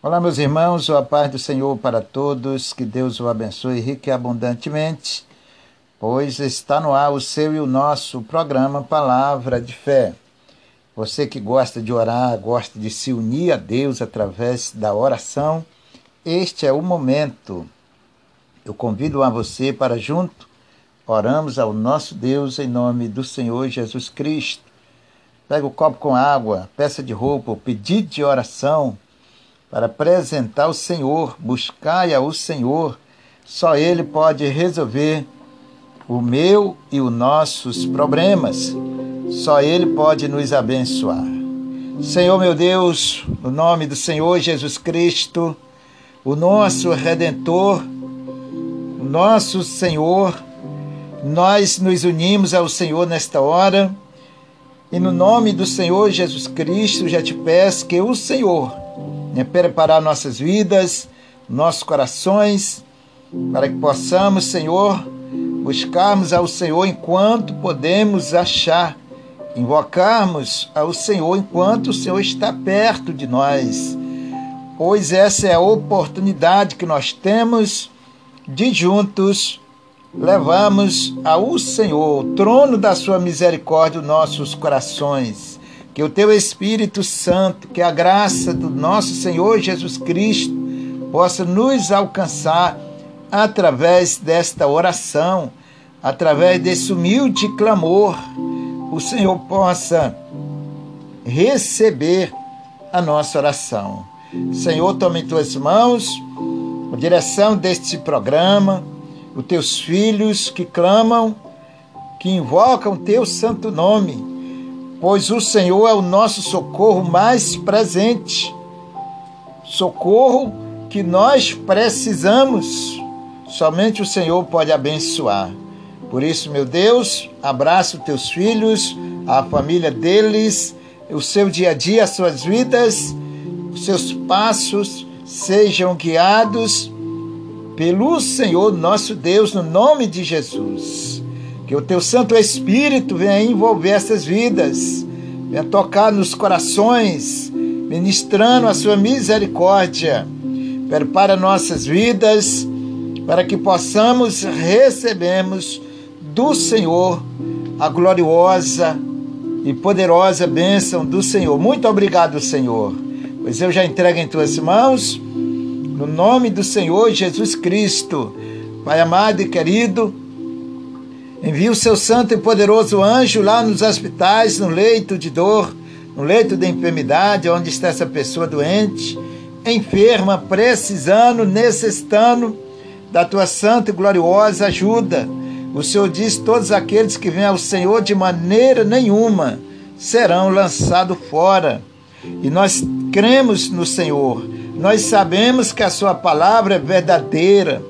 Olá, meus irmãos, a paz do Senhor para todos, que Deus o abençoe rique e abundantemente, pois está no ar o seu e o nosso programa Palavra de Fé. Você que gosta de orar, gosta de se unir a Deus através da oração, este é o momento. Eu convido a você para junto oramos ao nosso Deus em nome do Senhor Jesus Cristo. Pega o copo com água, peça de roupa, pedido de oração para apresentar ao Senhor, buscai ao Senhor. Só Ele pode resolver o meu e os nossos problemas. Só Ele pode nos abençoar. Senhor meu Deus, no nome do Senhor Jesus Cristo, o nosso Redentor, o nosso Senhor, nós nos unimos ao Senhor nesta hora e no nome do Senhor Jesus Cristo já te peço que o Senhor né, preparar nossas vidas, nossos corações, para que possamos, Senhor, buscarmos ao Senhor enquanto podemos achar, invocarmos ao Senhor enquanto o Senhor está perto de nós, pois essa é a oportunidade que nós temos de juntos levamos ao Senhor, o trono da sua misericórdia, os nossos corações que o teu Espírito Santo, que a graça do nosso Senhor Jesus Cristo possa nos alcançar através desta oração, através desse humilde clamor, o Senhor possa receber a nossa oração. Senhor, tome em tuas mãos a direção deste programa, os teus filhos que clamam, que invocam teu santo nome pois o Senhor é o nosso socorro mais presente. Socorro que nós precisamos. Somente o Senhor pode abençoar. Por isso, meu Deus, abraça os teus filhos, a família deles, o seu dia a dia, as suas vidas, os seus passos sejam guiados pelo Senhor nosso Deus, no nome de Jesus. Que o teu Santo Espírito venha envolver essas vidas, venha tocar nos corações, ministrando a sua misericórdia. Prepara nossas vidas para que possamos recebermos do Senhor a gloriosa e poderosa bênção do Senhor. Muito obrigado, Senhor, pois eu já entrego em tuas mãos, no nome do Senhor Jesus Cristo. Pai amado e querido, Envie o seu santo e poderoso anjo lá nos hospitais, no leito de dor, no leito de enfermidade, onde está essa pessoa doente, enferma, precisando, necessitando da tua santa e gloriosa ajuda. O Senhor diz: todos aqueles que vêm ao Senhor de maneira nenhuma serão lançados fora. E nós cremos no Senhor, nós sabemos que a Sua palavra é verdadeira,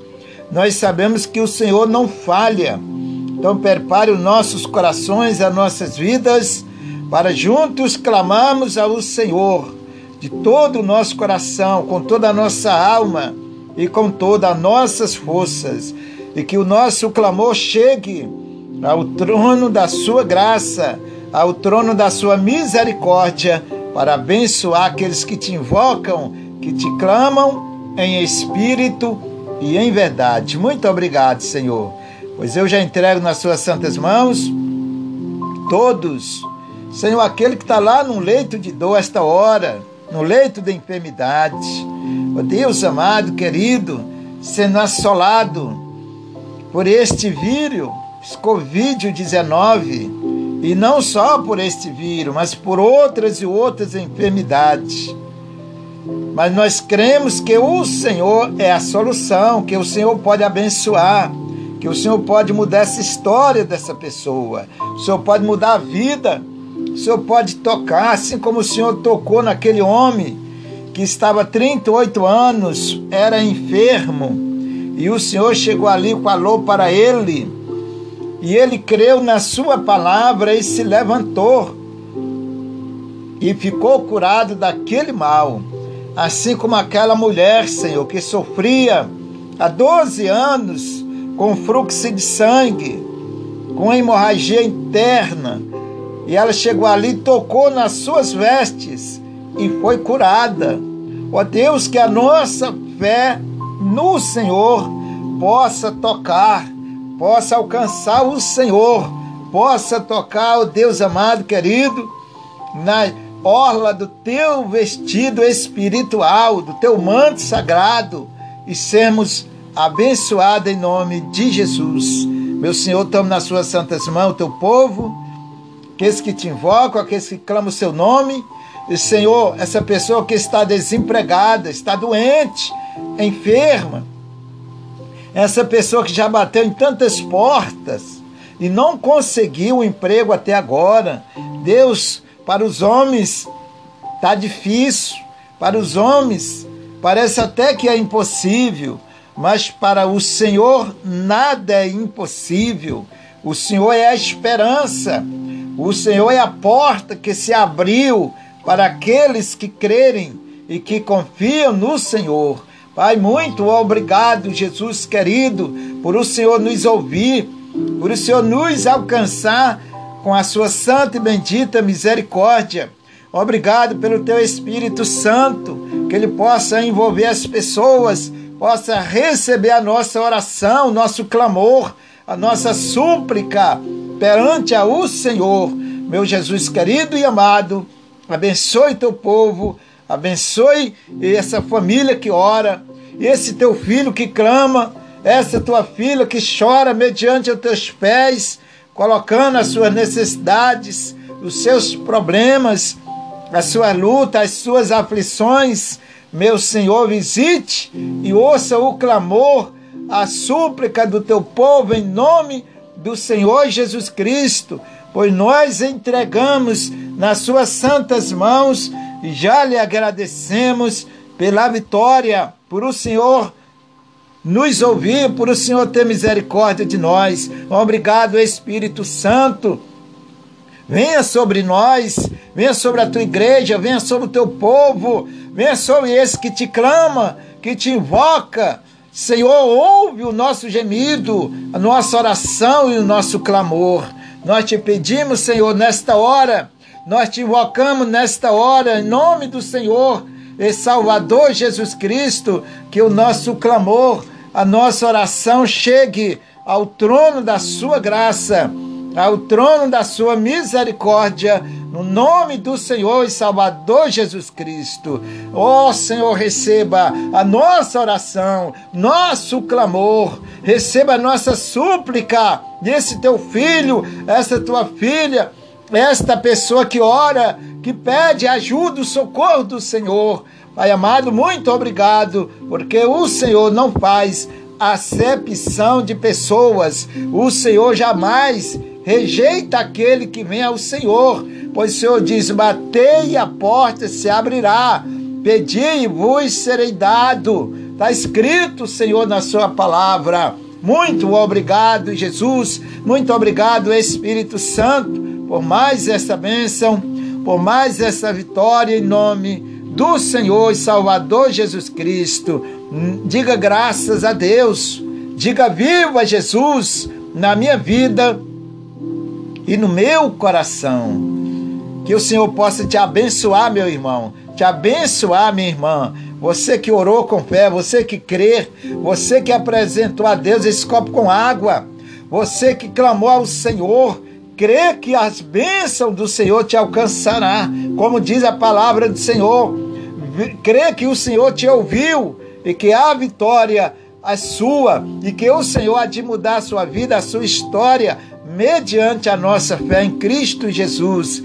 nós sabemos que o Senhor não falha. Então, prepare os nossos corações, as nossas vidas, para juntos clamarmos ao Senhor de todo o nosso coração, com toda a nossa alma e com todas as nossas forças, e que o nosso clamor chegue ao trono da Sua graça, ao trono da Sua misericórdia, para abençoar aqueles que te invocam, que te clamam em espírito e em verdade. Muito obrigado, Senhor pois eu já entrego nas suas santas mãos todos. Senhor, aquele que está lá no leito de dor esta hora, no leito de enfermidade. Ó Deus amado, querido, sendo assolado por este vírus, Covid-19, e não só por este vírus, mas por outras e outras enfermidades. Mas nós cremos que o Senhor é a solução, que o Senhor pode abençoar que o Senhor pode mudar essa história dessa pessoa, o Senhor pode mudar a vida, o Senhor pode tocar, assim como o Senhor tocou naquele homem que estava 38 anos, era enfermo, e o Senhor chegou ali falou para ele, e ele creu na sua palavra e se levantou e ficou curado daquele mal. Assim como aquela mulher, Senhor, que sofria há 12 anos com fluxo de sangue, com hemorragia interna. E ela chegou ali, tocou nas suas vestes e foi curada. Ó Deus, que a nossa fé no Senhor possa tocar, possa alcançar o Senhor, possa tocar, ó Deus amado, querido, na orla do teu vestido espiritual, do teu manto sagrado e sermos abençoados em nome de Jesus. Meu Senhor, tome nas suas santas mãos o teu povo, aqueles que te invocam, aqueles que clamam o seu nome. E, Senhor, essa pessoa que está desempregada, está doente, enferma, essa pessoa que já bateu em tantas portas e não conseguiu o emprego até agora. Deus, para os homens está difícil, para os homens parece até que é impossível, mas para o Senhor nada é impossível. O Senhor é a esperança, o Senhor é a porta que se abriu para aqueles que crerem e que confiam no Senhor. Pai, muito obrigado, Jesus querido, por o Senhor nos ouvir, por o Senhor nos alcançar com a sua santa e bendita misericórdia. Obrigado pelo teu Espírito Santo, que ele possa envolver as pessoas, possa receber a nossa oração, nosso clamor, a nossa súplica perante o Senhor. Meu Jesus querido e amado, abençoe teu povo, abençoe essa família que ora, esse teu filho que clama, essa tua filha que chora mediante os teus pés colocando as suas necessidades, os seus problemas, a sua luta, as suas aflições. Meu Senhor, visite e ouça o clamor, a súplica do teu povo em nome do Senhor Jesus Cristo, pois nós entregamos nas suas santas mãos e já lhe agradecemos pela vitória, por o Senhor nos ouvir, por o Senhor ter misericórdia de nós. Obrigado, Espírito Santo. Venha sobre nós, venha sobre a tua igreja, venha sobre o teu povo, venha sobre esse que te clama, que te invoca. Senhor, ouve o nosso gemido, a nossa oração e o nosso clamor. Nós te pedimos, Senhor, nesta hora, nós te invocamos nesta hora, em nome do Senhor e Salvador Jesus Cristo, que o nosso clamor, a nossa oração chegue ao trono da sua graça, ao trono da sua misericórdia, no nome do Senhor e Salvador Jesus Cristo. Ó oh, Senhor, receba a nossa oração, nosso clamor, receba a nossa súplica desse teu filho, essa tua filha, esta pessoa que ora, que pede ajuda, o socorro do Senhor. Pai amado, muito obrigado, porque o Senhor não faz acepção de pessoas. O Senhor jamais rejeita aquele que vem ao Senhor, pois o Senhor diz: Batei e a porta se abrirá, pedi e vos serei dado. Está escrito, Senhor, na Sua palavra. Muito obrigado, Jesus. Muito obrigado, Espírito Santo, por mais essa bênção, por mais essa vitória em nome do Senhor e Salvador Jesus Cristo. Diga graças a Deus. Diga viva Jesus na minha vida e no meu coração. Que o Senhor possa te abençoar, meu irmão, te abençoar, minha irmã. Você que orou com fé, você que crê, você que apresentou a Deus esse copo com água, você que clamou ao Senhor, crê que as bênçãos do Senhor te alcançará, como diz a palavra do Senhor. Crê que o Senhor te ouviu e que a vitória é sua e que o Senhor há de mudar a sua vida, a sua história, mediante a nossa fé em Cristo Jesus.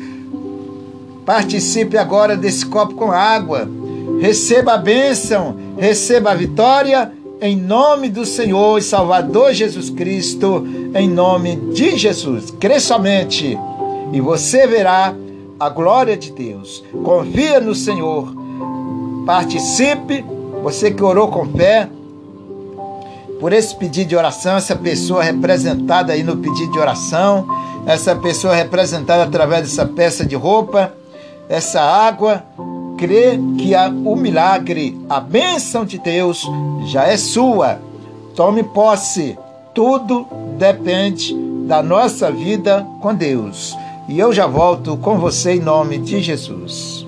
Participe agora desse copo com água. Receba a bênção, receba a vitória em nome do Senhor e Salvador Jesus Cristo, em nome de Jesus. Crê somente e você verá a glória de Deus. Confia no Senhor. Participe, você que orou com fé, por esse pedido de oração, essa pessoa representada aí no pedido de oração, essa pessoa representada através dessa peça de roupa, essa água, crê que a, o milagre, a bênção de Deus já é sua. Tome posse. Tudo depende da nossa vida com Deus. E eu já volto com você em nome de Jesus.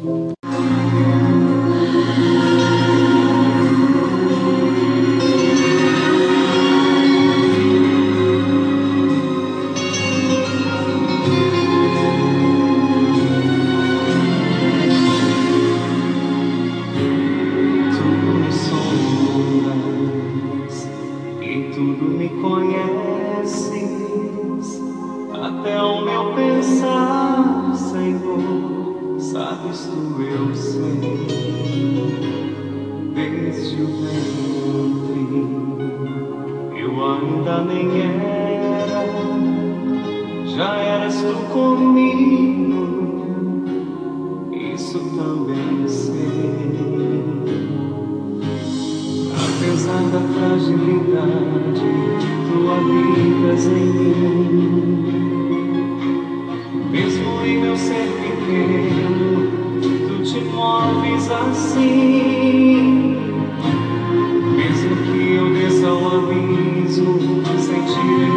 vivendo, tu te moves assim. Mesmo que eu desça o abismo, sentir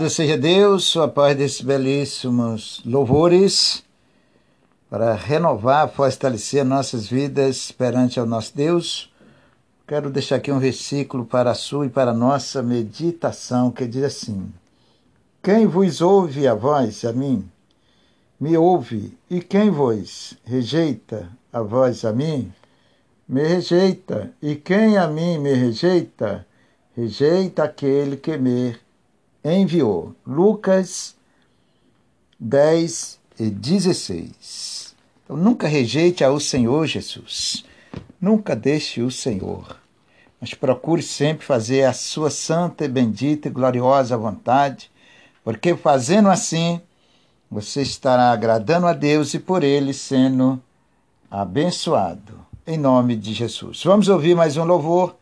Louvado seja Deus, a paz desses belíssimos louvores, para renovar, fortalecer nossas vidas perante ao nosso Deus. Quero deixar aqui um versículo para a sua e para a nossa meditação, que diz assim: Quem vos ouve a voz, a mim, me ouve, e quem vos rejeita a voz a mim, me rejeita, e quem a mim me rejeita, rejeita aquele que me enviou. Lucas 10 e 16. Então, nunca rejeite ao Senhor Jesus. Nunca deixe o Senhor. Mas procure sempre fazer a sua santa, bendita e gloriosa vontade, porque fazendo assim, você estará agradando a Deus e por ele sendo abençoado. Em nome de Jesus. Vamos ouvir mais um louvor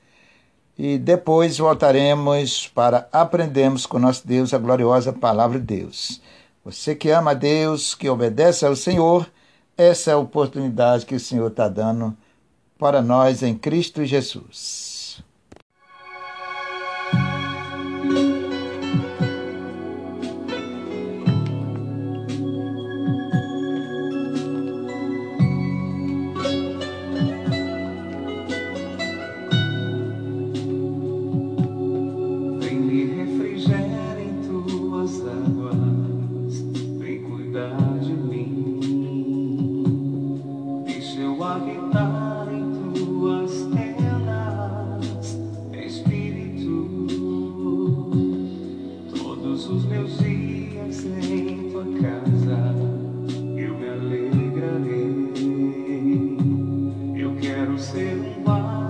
e depois voltaremos para aprendermos com nosso Deus a gloriosa palavra de Deus. Você que ama a Deus, que obedece ao Senhor, essa é a oportunidade que o Senhor está dando para nós em Cristo Jesus. seu lar.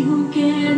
Tu és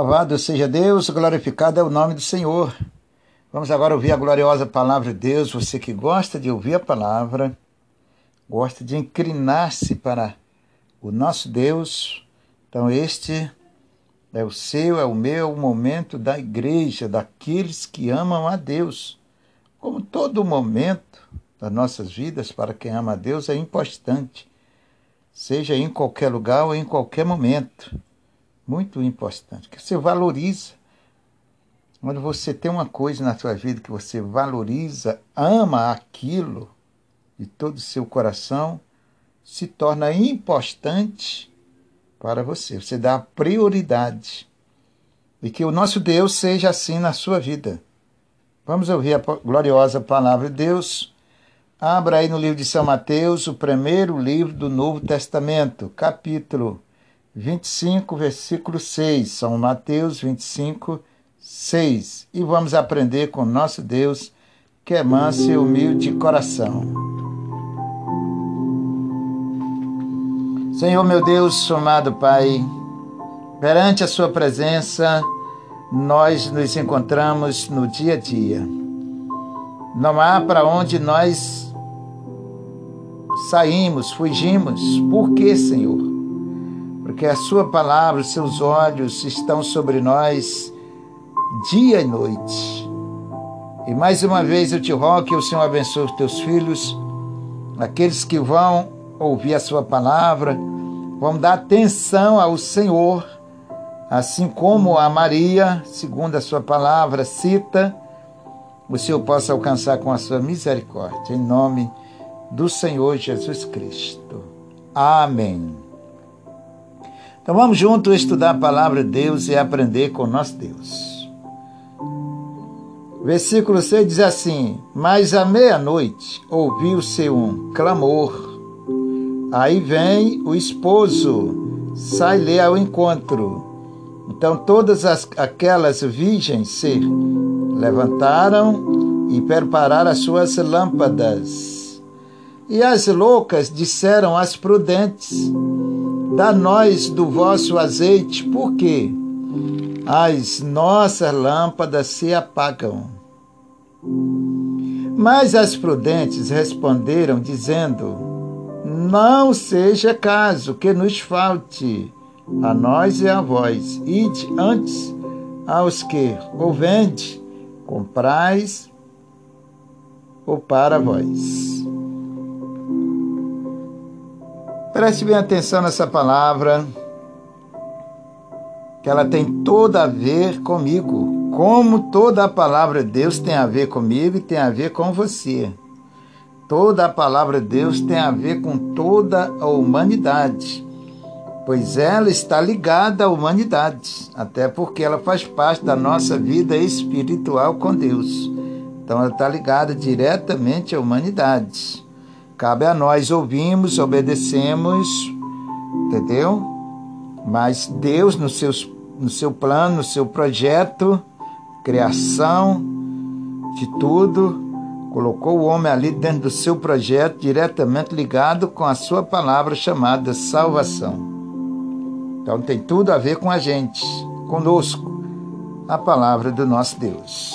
Louvado seja Deus, glorificado é o nome do Senhor. Vamos agora ouvir a gloriosa palavra de Deus. Você que gosta de ouvir a palavra, gosta de inclinar-se para o nosso Deus, então este é o seu, é o meu, momento da igreja, daqueles que amam a Deus. Como todo momento das nossas vidas, para quem ama a Deus, é importante, seja em qualquer lugar ou em qualquer momento. Muito importante, que você valoriza. Quando você tem uma coisa na sua vida que você valoriza, ama aquilo de todo o seu coração, se torna importante para você. Você dá prioridade. E que o nosso Deus seja assim na sua vida. Vamos ouvir a gloriosa palavra de Deus. Abra aí no livro de São Mateus, o primeiro livro do Novo Testamento, capítulo 25, versículo 6. São Mateus 25, 6. E vamos aprender com nosso Deus, que é manso e humilde de coração. Senhor meu Deus, amado Pai, perante a Sua presença, nós nos encontramos no dia a dia. Não há para onde nós saímos, fugimos. Por quê, Senhor? Porque a Sua palavra, os seus olhos estão sobre nós dia e noite. E mais uma vez eu te rogo que o Senhor abençoe os teus filhos, aqueles que vão ouvir a Sua palavra, vão dar atenção ao Senhor, assim como a Maria, segundo a Sua palavra, cita, o Senhor possa alcançar com a Sua misericórdia, em nome do Senhor Jesus Cristo. Amém. Então vamos juntos estudar a palavra de Deus e aprender com nosso Deus. Versículo 6 diz assim: Mas à meia-noite ouviu-se um clamor. Aí vem o esposo, sai-lhe ao encontro. Então todas as, aquelas virgens se levantaram e prepararam as suas lâmpadas. E as loucas disseram às prudentes: Dá-nós do vosso azeite, porque as nossas lâmpadas se apagam. Mas as prudentes responderam, dizendo: Não seja caso que nos falte a nós e a vós, ide antes aos que ou vende, comprais ou para vós. Preste bem atenção nessa palavra, que ela tem toda a ver comigo, como toda a palavra de Deus tem a ver comigo e tem a ver com você. Toda a palavra de Deus tem a ver com toda a humanidade, pois ela está ligada à humanidade, até porque ela faz parte da nossa vida espiritual com Deus. Então ela está ligada diretamente à humanidade. Cabe a nós ouvirmos, obedecemos, entendeu? Mas Deus, no, seus, no seu plano, no seu projeto, criação de tudo, colocou o homem ali dentro do seu projeto, diretamente ligado com a sua palavra chamada salvação. Então tem tudo a ver com a gente, conosco, a palavra do nosso Deus.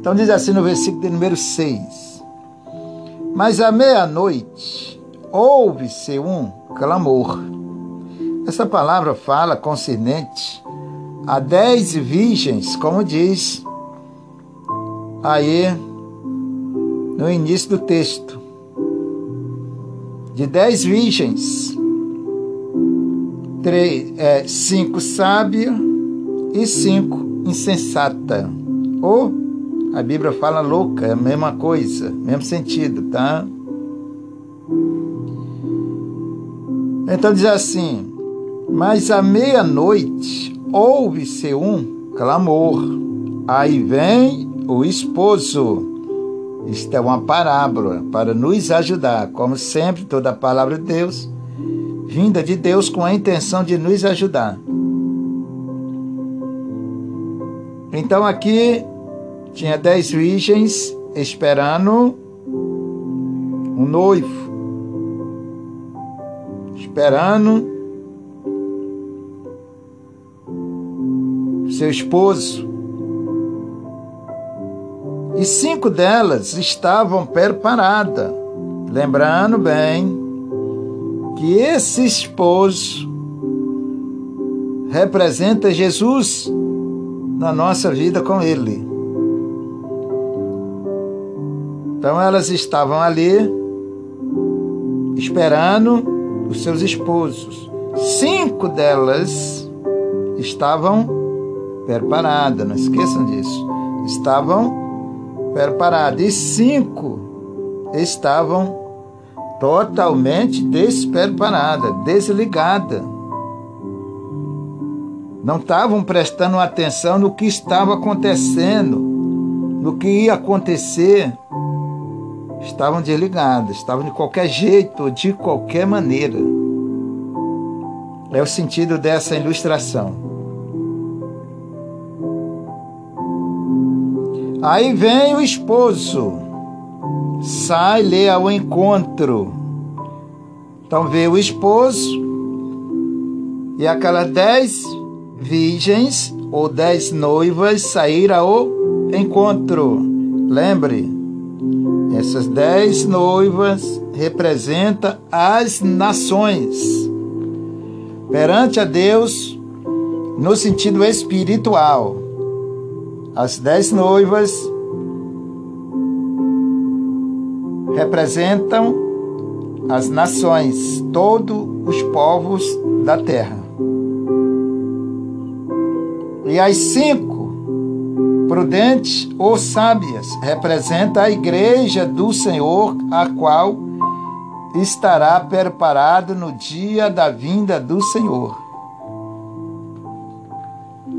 Então diz assim no versículo de número 6. Mas à meia-noite houve-se um clamor. Essa palavra fala concernente a dez virgens, como diz aí no início do texto. De dez virgens, três, é, cinco sábias e cinco insensata. Ou a Bíblia fala louca, é a mesma coisa, mesmo sentido, tá? Então diz assim: Mas à meia-noite ouve-se um clamor. Aí vem o esposo. Isto é uma parábola para nos ajudar. Como sempre, toda a palavra de Deus vinda de Deus com a intenção de nos ajudar. Então aqui tinha dez virgens esperando um noivo, esperando seu esposo. E cinco delas estavam preparadas, lembrando bem que esse esposo representa Jesus na nossa vida com Ele. Então elas estavam ali esperando os seus esposos. Cinco delas estavam preparadas, não esqueçam disso. Estavam preparadas. E cinco estavam totalmente despreparadas, desligadas não estavam prestando atenção no que estava acontecendo, no que ia acontecer. Estavam desligados, estavam de qualquer jeito, de qualquer maneira. É o sentido dessa ilustração. Aí vem o esposo, sai-lhe ao encontro. Então veio o esposo e aquelas dez virgens ou dez noivas saíram ao encontro. Lembre, essas dez noivas representam as nações perante a Deus no sentido espiritual. As dez noivas representam as nações, todos os povos da terra. E as cinco, prudentes ou sábias, representa a igreja do Senhor, a qual estará preparado no dia da vinda do Senhor.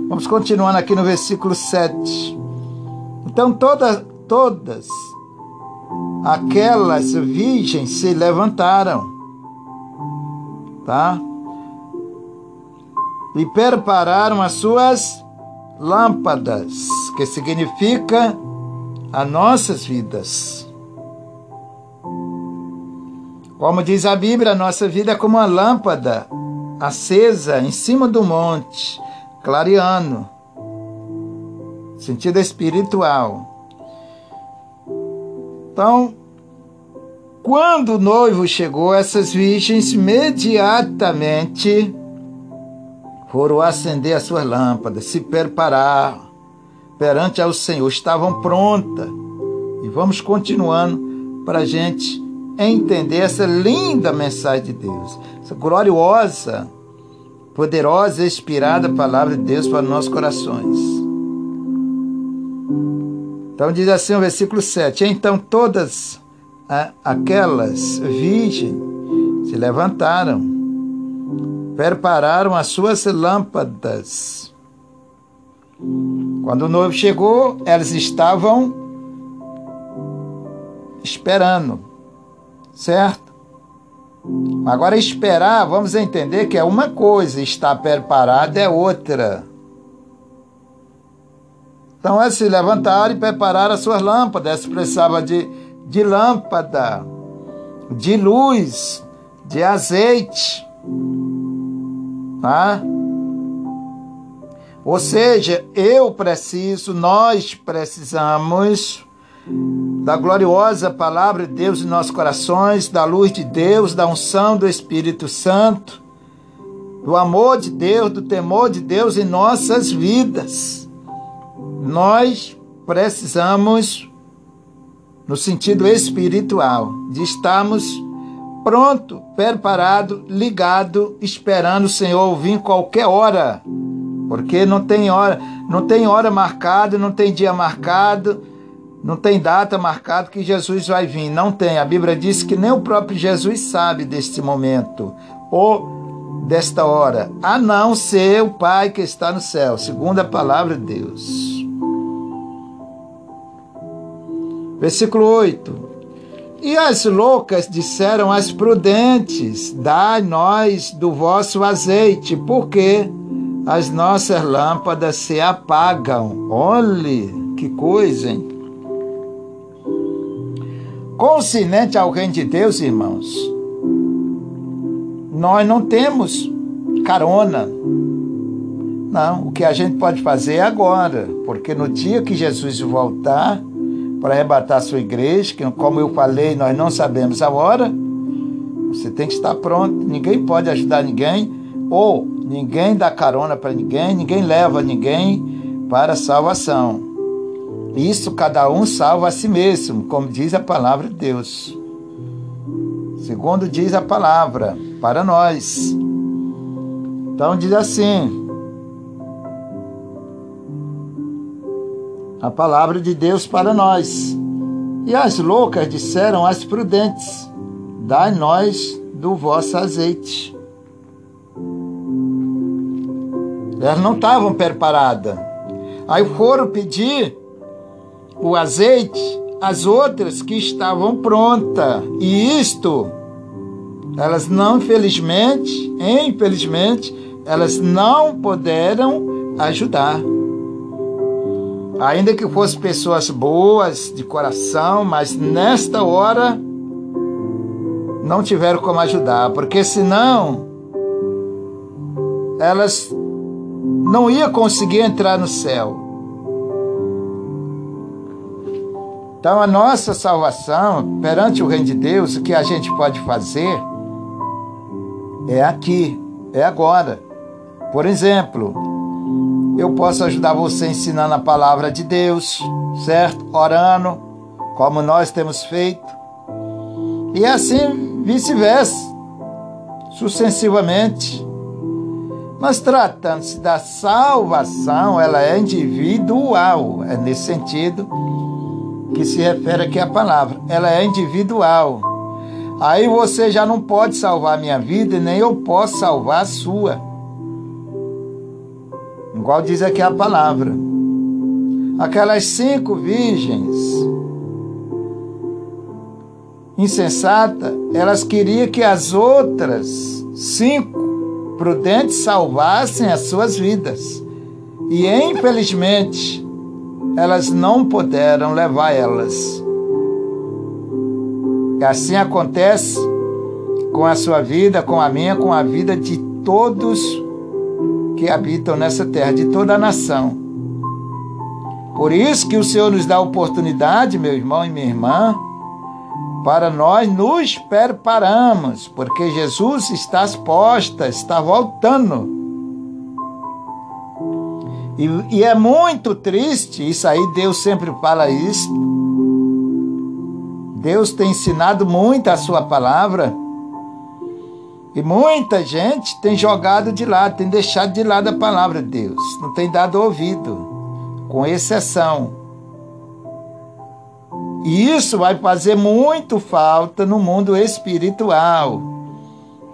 Vamos continuando aqui no versículo 7. Então todas, todas aquelas virgens se levantaram, tá? e prepararam as suas lâmpadas, que significa as nossas vidas. Como diz a Bíblia, a nossa vida é como uma lâmpada acesa em cima do monte, clareando. Sentido espiritual. Então, quando o noivo chegou, essas virgens imediatamente foram acender as suas lâmpadas, se preparar perante ao Senhor, estavam prontas. E vamos continuando para a gente entender essa linda mensagem de Deus, essa gloriosa, poderosa inspirada palavra de Deus para nossos corações. Então diz assim o versículo 7: Então todas aquelas virgens se levantaram prepararam as suas lâmpadas. Quando o noivo chegou, elas estavam esperando, certo? Agora, esperar, vamos entender que é uma coisa, estar preparado é outra. Então, elas se levantaram e prepararam as suas lâmpadas. Elas precisavam de, de lâmpada, de luz, de azeite tá? Ou seja, eu preciso, nós precisamos da gloriosa palavra de Deus em nossos corações, da luz de Deus, da unção do Espírito Santo, do amor de Deus, do temor de Deus em nossas vidas. Nós precisamos, no sentido espiritual, de estarmos pronto, preparado, ligado, esperando o Senhor vir qualquer hora. Porque não tem hora, não tem hora marcada, não tem dia marcado, não tem data marcada que Jesus vai vir. Não tem. A Bíblia diz que nem o próprio Jesus sabe deste momento ou desta hora, a não ser o Pai que está no céu, segundo a palavra de Deus. Versículo 8. E as loucas disseram às prudentes: Dai-nós do vosso azeite, porque as nossas lâmpadas se apagam. Olhe que coisa, hein? Consciente ao reino de Deus, irmãos, nós não temos carona. Não, o que a gente pode fazer é agora, porque no dia que Jesus voltar para arrebatar sua igreja, que como eu falei, nós não sabemos a hora, você tem que estar pronto. Ninguém pode ajudar ninguém, ou ninguém dá carona para ninguém, ninguém leva ninguém para salvação. Isso cada um salva a si mesmo, como diz a palavra de Deus. Segundo diz a palavra, para nós. Então diz assim: a palavra de Deus para nós. E as loucas disseram às prudentes: Dai-nós do vosso azeite. Elas não estavam preparadas. Aí foram pedir o azeite às outras que estavam prontas. E isto, elas não, infelizmente, infelizmente, elas não puderam ajudar. Ainda que fossem pessoas boas de coração, mas nesta hora não tiveram como ajudar, porque senão elas não iam conseguir entrar no céu. Então, a nossa salvação perante o Reino de Deus, o que a gente pode fazer é aqui, é agora. Por exemplo, eu posso ajudar você ensinando a palavra de Deus, certo? Orando, como nós temos feito. E assim vice-versa, sucessivamente. Mas tratando-se da salvação, ela é individual. É nesse sentido que se refere aqui a palavra. Ela é individual. Aí você já não pode salvar minha vida, nem eu posso salvar a sua. Igual diz aqui a palavra. Aquelas cinco virgens insensata, elas queriam que as outras cinco prudentes salvassem as suas vidas. E infelizmente, elas não puderam levar elas. E assim acontece com a sua vida, com a minha, com a vida de todos que habitam nessa terra, de toda a nação. Por isso que o Senhor nos dá a oportunidade, meu irmão e minha irmã, para nós nos prepararmos, porque Jesus está às postas, está voltando. E, e, é muito triste, isso aí Deus sempre fala isso. Deus tem ensinado muito a sua palavra. E muita gente tem jogado de lado, tem deixado de lado a palavra de Deus, não tem dado ouvido, com exceção. E isso vai fazer muito falta no mundo espiritual.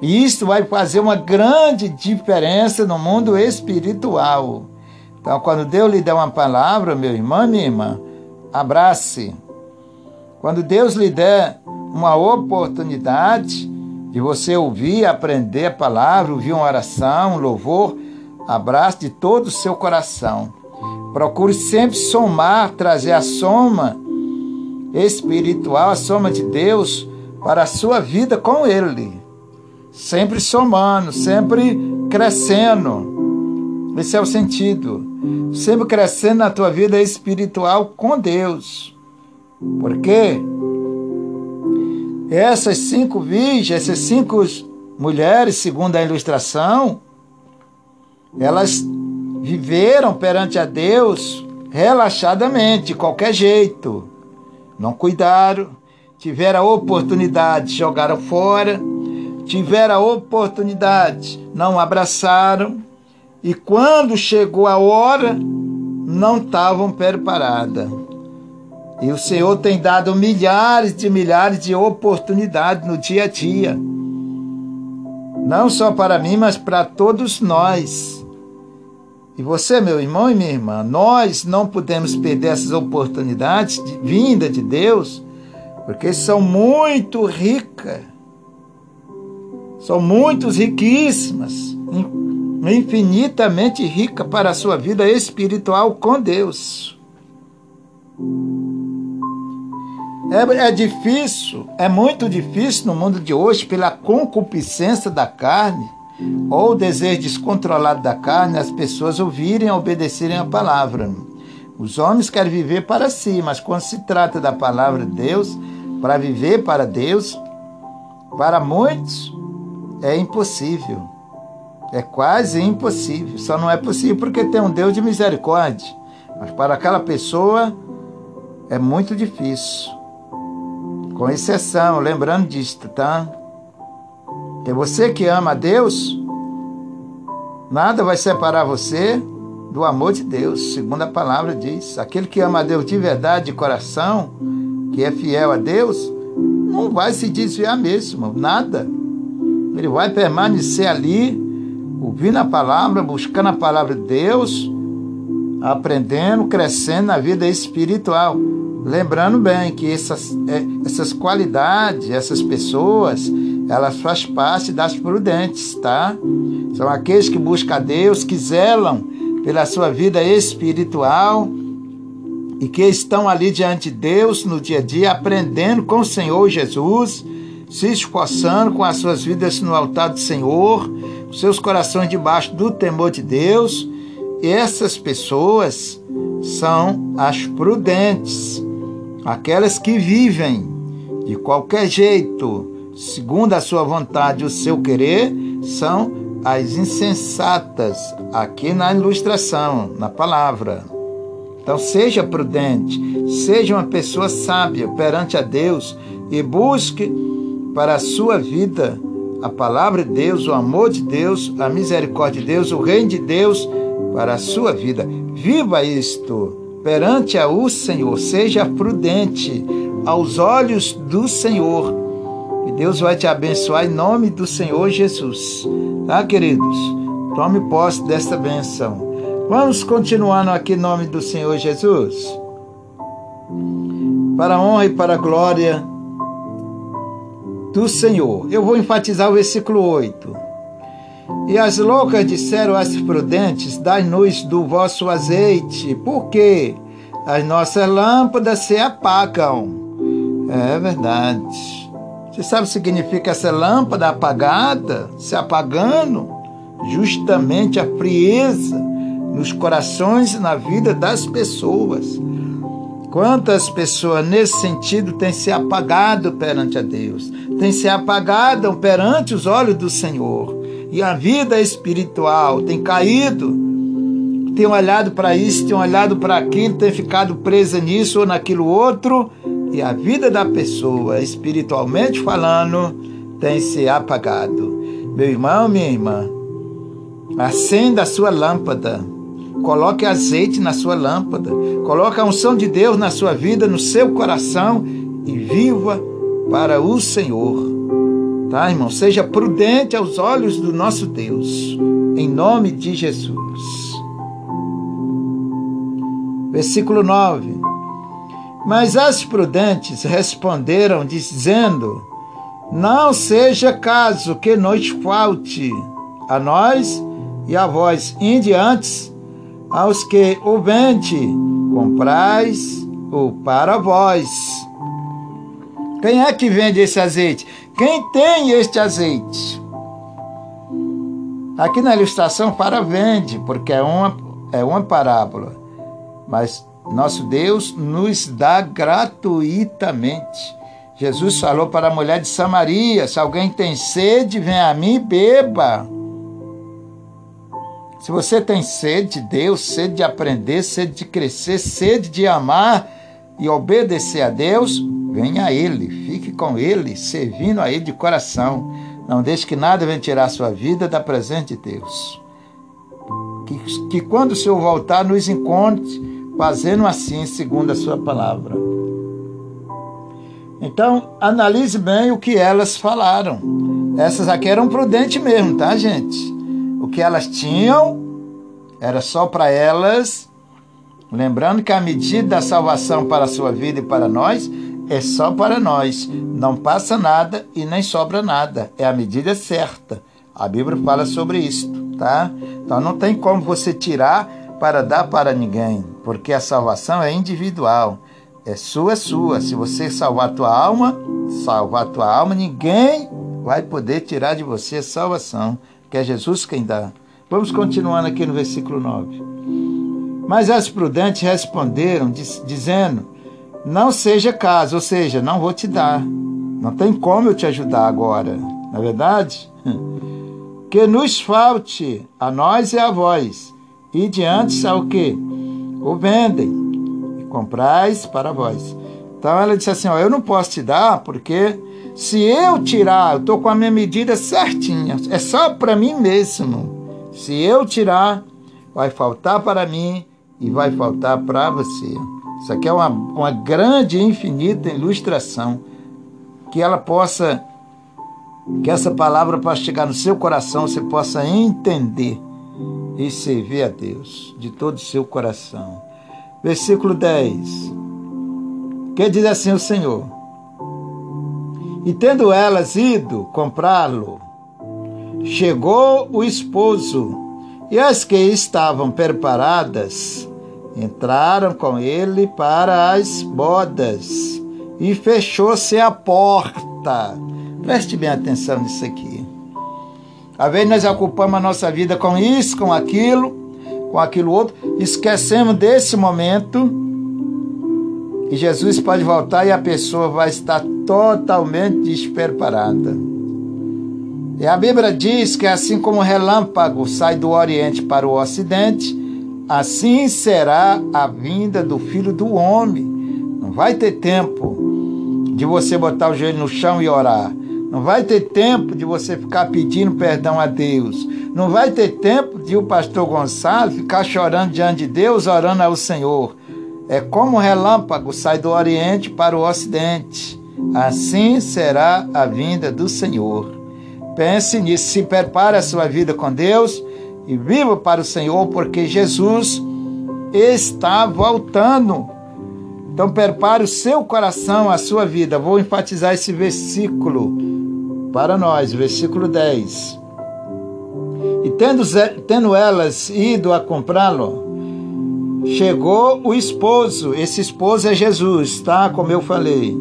Isso vai fazer uma grande diferença no mundo espiritual. Então, quando Deus lhe der uma palavra, meu irmão, minha irmã, abrace. Quando Deus lhe der uma oportunidade, de você ouvir, aprender a palavra, ouvir uma oração, um louvor, abraço de todo o seu coração. Procure sempre somar, trazer a soma espiritual, a soma de Deus para a sua vida com Ele. Sempre somando, sempre crescendo. Esse é o sentido. Sempre crescendo na tua vida espiritual com Deus. Por quê? Essas cinco virgens, essas cinco mulheres, segundo a ilustração, elas viveram perante a Deus relaxadamente, de qualquer jeito. Não cuidaram, tiveram a oportunidade, jogaram fora, tiveram a oportunidade, não abraçaram, e quando chegou a hora, não estavam preparadas. E o Senhor tem dado milhares de milhares de oportunidades no dia a dia. Não só para mim, mas para todos nós. E você, meu irmão e minha irmã, nós não podemos perder essas oportunidades de vinda de Deus, porque são muito ricas, são muitos riquíssimas, infinitamente rica para a sua vida espiritual com Deus. É, é, difícil, é muito difícil no mundo de hoje, pela concupiscência da carne ou o desejo descontrolado da carne, as pessoas ouvirem e obedecerem a palavra. Os homens querem viver para si, mas quando se trata da palavra de Deus, para viver para Deus, para muitos é impossível. É quase impossível. Só não é possível porque tem um Deus de misericórdia. Mas para aquela pessoa é muito difícil. Com exceção, lembrando disto, tá? Que você que ama a Deus, nada vai separar você do amor de Deus, segundo a palavra diz. Aquele que ama a Deus de verdade, de coração, que é fiel a Deus, não vai se desviar mesmo, nada. Ele vai permanecer ali, ouvindo a palavra, buscando a palavra de Deus, aprendendo, crescendo na vida espiritual. Lembrando bem que essas, é, essas qualidades, essas pessoas, elas fazem parte das prudentes, tá? São aqueles que buscam a Deus, que zelam pela sua vida espiritual e que estão ali diante de Deus no dia a dia, aprendendo com o Senhor Jesus, se esforçando com as suas vidas no altar do Senhor, seus corações debaixo do temor de Deus. E essas pessoas são as prudentes Aquelas que vivem de qualquer jeito, segundo a sua vontade, o seu querer, são as insensatas, aqui na ilustração, na palavra. Então, seja prudente, seja uma pessoa sábia perante a Deus e busque para a sua vida a palavra de Deus, o amor de Deus, a misericórdia de Deus, o reino de Deus para a sua vida. Viva isto perante o Senhor, seja prudente aos olhos do Senhor. Deus vai te abençoar em nome do Senhor Jesus. Tá, queridos? Tome posse desta benção. Vamos continuando aqui em nome do Senhor Jesus. Para a honra e para a glória do Senhor. Eu vou enfatizar o versículo 8. E as loucas disseram às prudentes: Dai-nos do vosso azeite, porque as nossas lâmpadas se apagam. É verdade. Você sabe o que significa essa lâmpada apagada, se apagando? Justamente a frieza nos corações e na vida das pessoas. Quantas pessoas nesse sentido têm se apagado perante a Deus, têm se apagado perante os olhos do Senhor. E a vida espiritual tem caído, tem olhado para isso, tem olhado para aquilo, tem ficado presa nisso ou naquilo outro, e a vida da pessoa, espiritualmente falando, tem se apagado. Meu irmão, minha irmã, acenda a sua lâmpada, coloque azeite na sua lâmpada, coloque a unção de Deus na sua vida, no seu coração e viva para o Senhor. Tá, irmão? Seja prudente aos olhos do nosso Deus, em nome de Jesus. Versículo 9. Mas as prudentes responderam, dizendo: Não seja caso que nos falte a nós e a vós, indiantes, aos que o vende, comprais o para vós. Quem é que vende esse azeite? Quem tem este azeite? Aqui na ilustração para vende, porque é uma, é uma parábola. Mas nosso Deus nos dá gratuitamente. Jesus falou para a mulher de Samaria: se alguém tem sede, vem a mim e beba. Se você tem sede de Deus, sede de aprender, sede de crescer, sede de amar e obedecer a Deus, venha a Ele, fique com Ele, servindo a Ele de coração. Não deixe que nada venha tirar a sua vida da presença de Deus. Que, que quando o Senhor voltar, nos encontre fazendo assim, segundo a sua palavra. Então, analise bem o que elas falaram. Essas aqui eram prudentes mesmo, tá, gente? O que elas tinham era só para elas Lembrando que a medida da salvação para a sua vida e para nós é só para nós. Não passa nada e nem sobra nada. É a medida certa. A Bíblia fala sobre isso, tá? Então não tem como você tirar para dar para ninguém, porque a salvação é individual. É sua, é sua. Se você salvar tua alma, salvar tua alma, ninguém vai poder tirar de você a salvação, que é Jesus quem dá. Vamos continuando aqui no versículo 9. Mas as prudentes responderam, diz, dizendo: Não seja caso, ou seja, não vou te dar. Não tem como eu te ajudar agora. Na é verdade, que nos falte a nós e a vós, e diante ao que? O vendem e comprais para vós. Então ela disse assim: ó, Eu não posso te dar, porque se eu tirar, eu estou com a minha medida certinha, é só para mim mesmo. Se eu tirar, vai faltar para mim e vai faltar para você. Isso aqui é uma, uma grande e infinita ilustração que ela possa que essa palavra possa chegar no seu coração, você possa entender e servir a Deus de todo o seu coração. Versículo 10. Que diz assim o Senhor: E tendo elas ido comprá-lo, chegou o esposo, e as que estavam preparadas entraram com ele para as bodas, e fechou-se a porta. Preste bem atenção nisso aqui. Às vezes nós ocupamos a nossa vida com isso, com aquilo, com aquilo outro, esquecemos desse momento e Jesus pode voltar e a pessoa vai estar totalmente despreparada. E a Bíblia diz que assim como o relâmpago sai do Oriente para o Ocidente, assim será a vinda do Filho do Homem. Não vai ter tempo de você botar o joelho no chão e orar. Não vai ter tempo de você ficar pedindo perdão a Deus. Não vai ter tempo de o pastor Gonçalo ficar chorando diante de Deus, orando ao Senhor. É como o relâmpago sai do Oriente para o Ocidente. Assim será a vinda do Senhor. Pense nisso, se prepare a sua vida com Deus e viva para o Senhor, porque Jesus está voltando. Então prepare o seu coração, a sua vida. Vou enfatizar esse versículo para nós, versículo 10. E tendo, tendo elas ido a comprá-lo, chegou o esposo. Esse esposo é Jesus, tá? Como eu falei.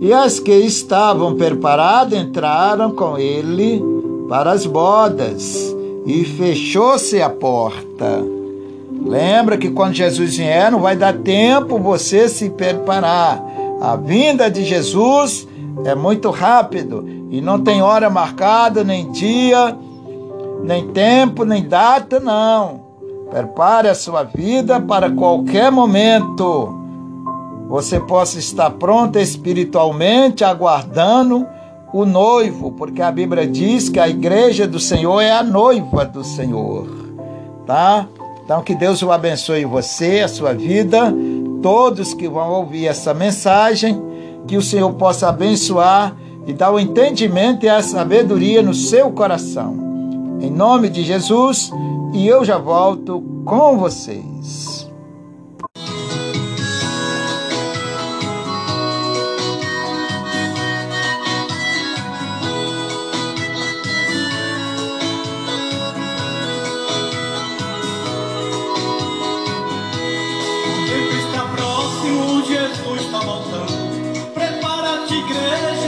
E as que estavam preparadas entraram com ele para as bodas, e fechou-se a porta. Lembra que quando Jesus vier, não vai dar tempo você se preparar. A vinda de Jesus é muito rápido e não tem hora marcada, nem dia, nem tempo, nem data, não. Prepare a sua vida para qualquer momento. Você possa estar pronto espiritualmente, aguardando o noivo, porque a Bíblia diz que a igreja do Senhor é a noiva do Senhor, tá? Então que Deus o abençoe você, a sua vida, todos que vão ouvir essa mensagem que o Senhor possa abençoar e dar o entendimento e a sabedoria no seu coração. Em nome de Jesus, e eu já volto com vocês. Ninguém vai ao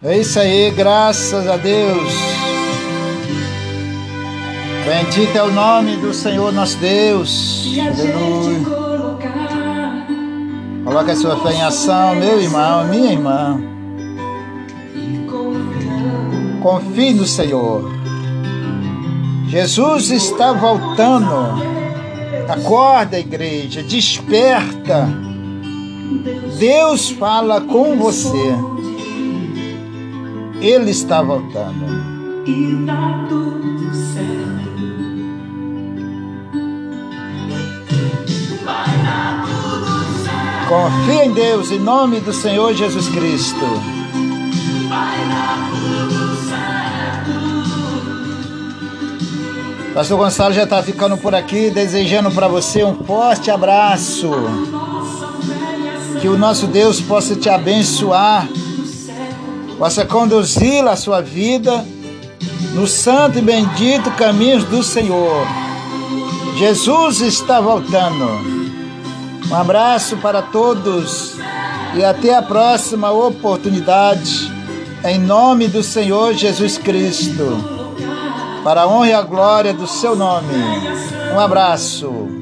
É isso aí, graças a Deus. Bendito é o nome do Senhor nosso Deus. Aleluia. Coloque a sua fé em ação, meu irmão, minha irmã. Confie no Senhor. Jesus está voltando. Acorda, igreja, desperta. Deus fala com você. Ele está voltando. E tá tudo certo. Confie em Deus, em nome do Senhor Jesus Cristo. Pastor Gonçalo já está ficando por aqui, desejando para você um forte abraço. Que o nosso Deus possa te abençoar, possa conduzir a sua vida no santo e bendito caminho do Senhor. Jesus está voltando. Um abraço para todos e até a próxima oportunidade, em nome do Senhor Jesus Cristo, para a honra e a glória do seu nome. Um abraço.